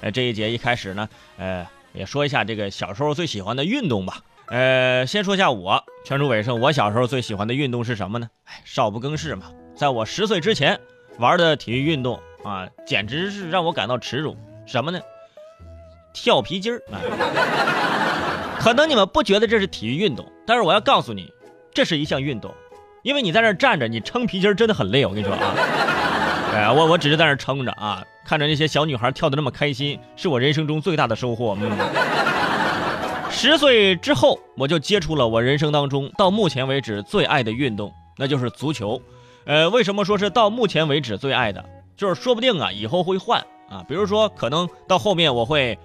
呃，这一节一开始呢，呃，也说一下这个小时候最喜欢的运动吧。呃，先说一下我全主伟生，我小时候最喜欢的运动是什么呢？哎，少不更事嘛。在我十岁之前玩的体育运动啊，简直是让我感到耻辱。什么呢？跳皮筋儿。可能你们不觉得这是体育运动，但是我要告诉你，这是一项运动，因为你在那站着，你撑皮筋儿真的很累。我跟你说啊，哎，我我只是在那撑着啊，看着那些小女孩跳的那么开心，是我人生中最大的收获。嗯。十岁之后，我就接触了我人生当中到目前为止最爱的运动，那就是足球。呃，为什么说是到目前为止最爱的？就是说不定啊，以后会换啊。比如说，可能到后面我会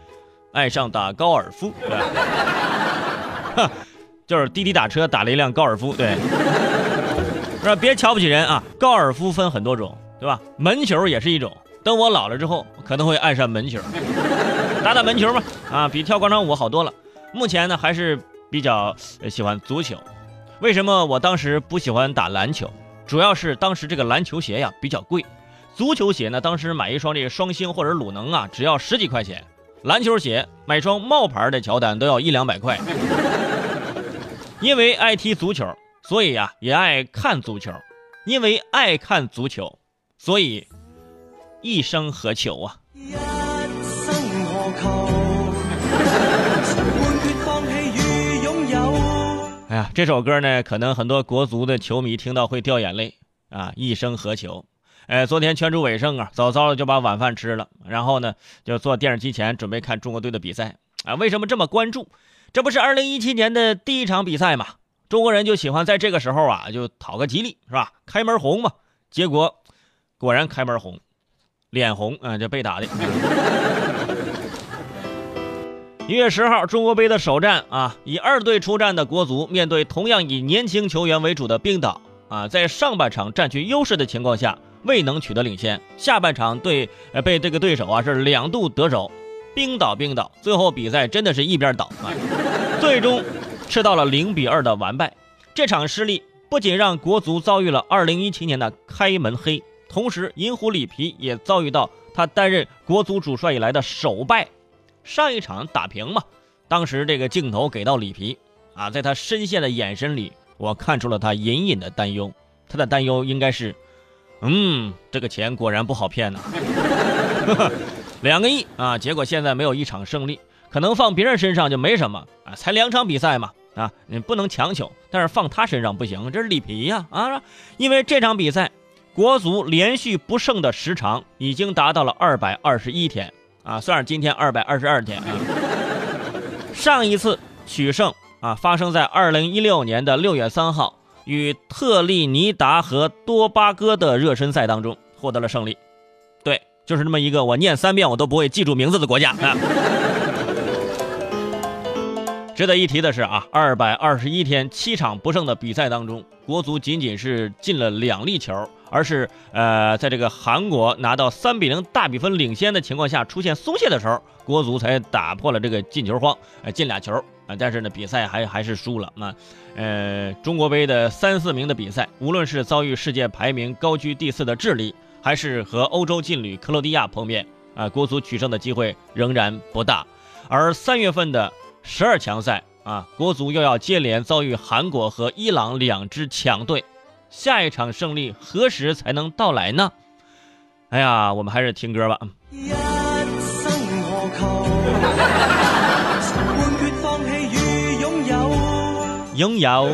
爱上打高尔夫，对吧？就是滴滴打车打了一辆高尔夫，对。是？别瞧不起人啊，高尔夫分很多种，对吧？门球也是一种。等我老了之后，可能会爱上门球，打打门球嘛，啊，比跳广场舞好多了。目前呢，还是比较喜欢足球。为什么我当时不喜欢打篮球？主要是当时这个篮球鞋呀比较贵，足球鞋呢当时买一双这个双星或者鲁能啊只要十几块钱，篮球鞋买双冒牌的乔丹都要一两百块。因为爱踢足球，所以呀也爱看足球，因为爱看足球，所以一生何求啊？哎呀，这首歌呢，可能很多国足的球迷听到会掉眼泪啊！一生何求？哎，昨天全主伟胜啊，早早的就把晚饭吃了，然后呢，就坐电视机前准备看中国队的比赛啊。为什么这么关注？这不是二零一七年的第一场比赛嘛？中国人就喜欢在这个时候啊，就讨个吉利，是吧？开门红嘛。结果果然开门红，脸红啊，就被打的。一月十号，中国杯的首战啊，以二队出战的国足面对同样以年轻球员为主的冰岛啊，在上半场占据优势的情况下，未能取得领先。下半场对呃被这个对手啊是两度得手，冰岛冰岛，最后比赛真的是一边倒啊，最终吃到了零比二的完败。这场失利不仅让国足遭遇了二零一七年的开门黑，同时银狐里皮也遭遇到他担任国足主帅以来的首败。上一场打平嘛，当时这个镜头给到里皮啊，在他深陷的眼神里，我看出了他隐隐的担忧。他的担忧应该是，嗯，这个钱果然不好骗呐，两个亿啊，结果现在没有一场胜利，可能放别人身上就没什么啊，才两场比赛嘛啊，你不能强求，但是放他身上不行，这是里皮呀啊，因为这场比赛，国足连续不胜的时长已经达到了二百二十一天。啊，算是今天二百二十二天啊。上一次取胜啊，发生在二零一六年的六月三号，与特立尼达和多巴哥的热身赛当中获得了胜利。对，就是这么一个我念三遍我都不会记住名字的国家啊。值得一提的是啊，二百二十一天七场不胜的比赛当中，国足仅仅是进了两粒球。而是呃，在这个韩国拿到三比零大比分领先的情况下，出现松懈的时候，国足才打破了这个进球荒，呃，进俩球啊。但是呢，比赛还还是输了。那呃，中国杯的三四名的比赛，无论是遭遇世界排名高居第四的智利，还是和欧洲劲旅克罗地亚碰面，啊，国足取胜的机会仍然不大。而三月份的十二强赛啊，国足又要接连遭遇韩国和伊朗两支强队。下一场胜利何时才能到来呢？哎呀，我们还是听歌吧。拥有，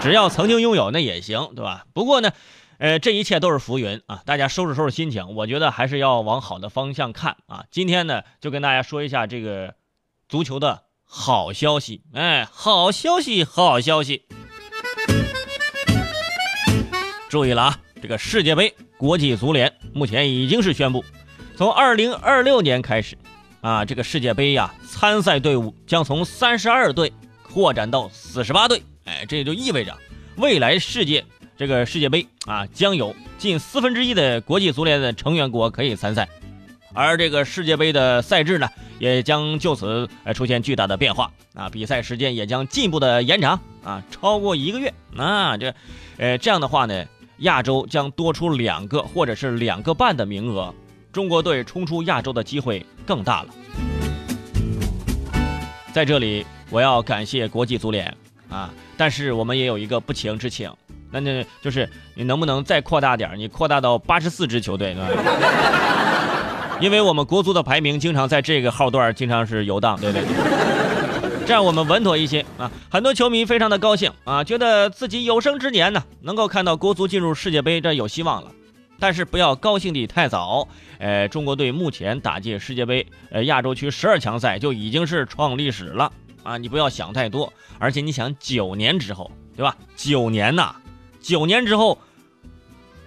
只要曾经拥有，那也行，对吧？不过呢，呃，这一切都是浮云啊。大家收拾收拾心情，我觉得还是要往好的方向看啊。今天呢，就跟大家说一下这个足球的好消息。哎，好消息，好消息。注意了啊！这个世界杯，国际足联目前已经是宣布，从二零二六年开始，啊，这个世界杯呀，参赛队伍将从三十二队扩展到四十八队。哎，这也就意味着未来世界这个世界杯啊，将有近四分之一的国际足联的成员国可以参赛，而这个世界杯的赛制呢，也将就此呃出现巨大的变化啊，比赛时间也将进一步的延长啊，超过一个月。那这，呃，这样的话呢？亚洲将多出两个或者是两个半的名额，中国队冲出亚洲的机会更大了。在这里，我要感谢国际足联啊，但是我们也有一个不情之请，那那就是你能不能再扩大点你扩大到八十四支球队，对吧？因为我们国足的排名经常在这个号段经常是游荡，对对对，这样我们稳妥一些啊。很多球迷非常的高兴啊，觉得自己有生之年呢能够看到国足进入世界杯，这有希望了。但是不要高兴的太早，呃，中国队目前打进世界杯，呃，亚洲区十二强赛就已经是创历史了啊！你不要想太多，而且你想九年之后，对吧？九年呐，九年之后，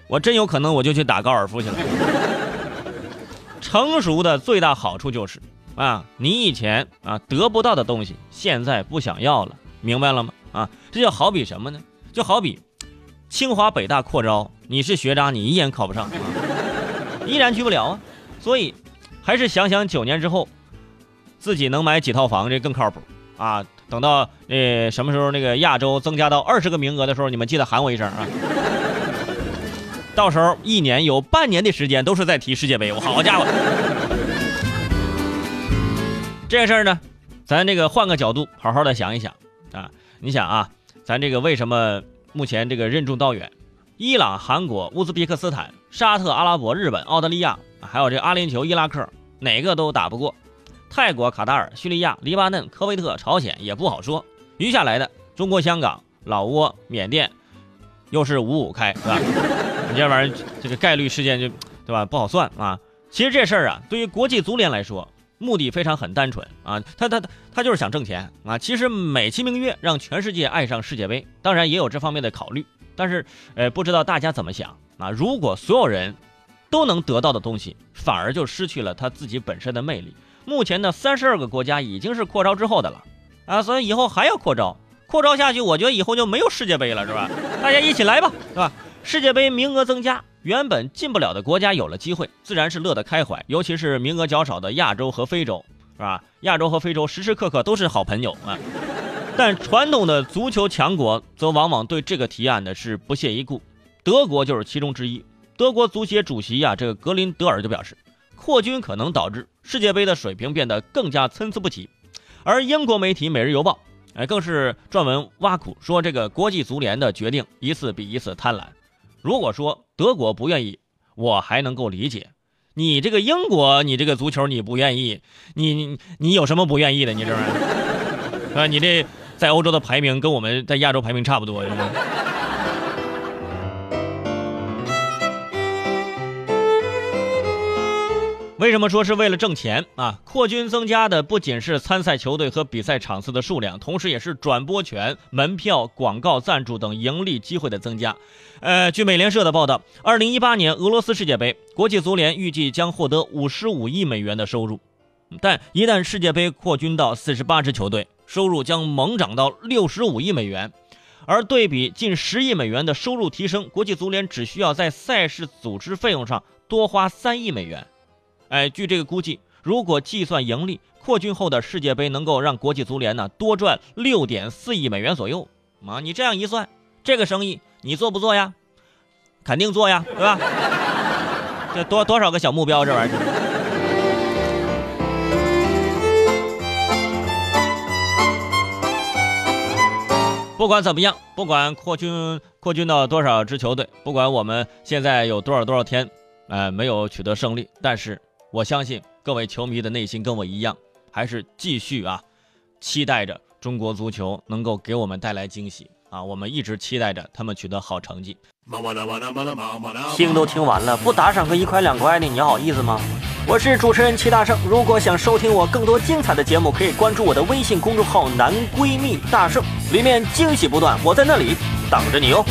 我真有可能我就去打高尔夫去了。成熟的最大好处就是啊，你以前啊得不到的东西，现在不想要了，明白了吗？啊，这就好比什么呢？就好比。清华北大扩招，你是学渣，你依然考不上，依然去不了啊。所以，还是想想九年之后，自己能买几套房，这更靠谱啊。等到呃什么时候那个亚洲增加到二十个名额的时候，你们记得喊我一声啊。到时候一年有半年的时间都是在踢世界杯，我好家伙！这个事儿呢，咱这个换个角度，好好的想一想啊。你想啊，咱这个为什么？目前这个任重道远，伊朗、韩国、乌兹别克斯坦、沙特阿拉伯、日本、澳大利亚，还有这阿联酋、伊拉克，哪个都打不过。泰国、卡塔尔、叙利亚、黎巴嫩、科威特、朝鲜也不好说。余下来的中国香港、老挝、缅甸，又是五五开，是吧？你这玩意儿，这个概率事件就，对吧？不好算啊。其实这事儿啊，对于国际足联来说。目的非常很单纯啊，他他他就是想挣钱啊。其实美其名曰让全世界爱上世界杯，当然也有这方面的考虑。但是，呃，不知道大家怎么想啊？如果所有人都能得到的东西，反而就失去了他自己本身的魅力。目前的三十二个国家已经是扩招之后的了啊，所以以后还要扩招，扩招下去，我觉得以后就没有世界杯了，是吧？大家一起来吧，是吧？世界杯名额增加。原本进不了的国家有了机会，自然是乐得开怀。尤其是名额较少的亚洲和非洲，是吧？亚洲和非洲时时刻刻都是好朋友啊。但传统的足球强国则往往对这个提案呢是不屑一顾。德国就是其中之一。德国足协主席呀，这个格林德尔就表示，扩军可能导致世界杯的水平变得更加参差不齐。而英国媒体《每日邮报》哎，更是撰文挖苦说，这个国际足联的决定一次比一次贪婪。如果说德国不愿意，我还能够理解。你这个英国，你这个足球你不愿意，你你你有什么不愿意的？你这玩意儿 啊，你这在欧洲的排名跟我们在亚洲排名差不多。为什么说是为了挣钱啊？扩军增加的不仅是参赛球队和比赛场次的数量，同时也是转播权、门票、广告赞助等盈利机会的增加。呃，据美联社的报道，二零一八年俄罗斯世界杯，国际足联预计将获得五十五亿美元的收入，但一旦世界杯扩军到四十八支球队，收入将猛涨到六十五亿美元。而对比近十亿美元的收入提升，国际足联只需要在赛事组织费用上多花三亿美元。哎，据这个估计，如果计算盈利，扩军后的世界杯能够让国际足联呢多赚六点四亿美元左右。啊，你这样一算，这个生意你做不做呀？肯定做呀，对吧？这多多少个小目标，这玩意儿。不管怎么样，不管扩军扩军到多少支球队，不管我们现在有多少多少天，呃，没有取得胜利，但是。我相信各位球迷的内心跟我一样，还是继续啊，期待着中国足球能够给我们带来惊喜啊！我们一直期待着他们取得好成绩。听都听完了，不打赏个一块两块的，你好意思吗？我是主持人齐大圣，如果想收听我更多精彩的节目，可以关注我的微信公众号“男闺蜜大圣”，里面惊喜不断，我在那里等着你哦。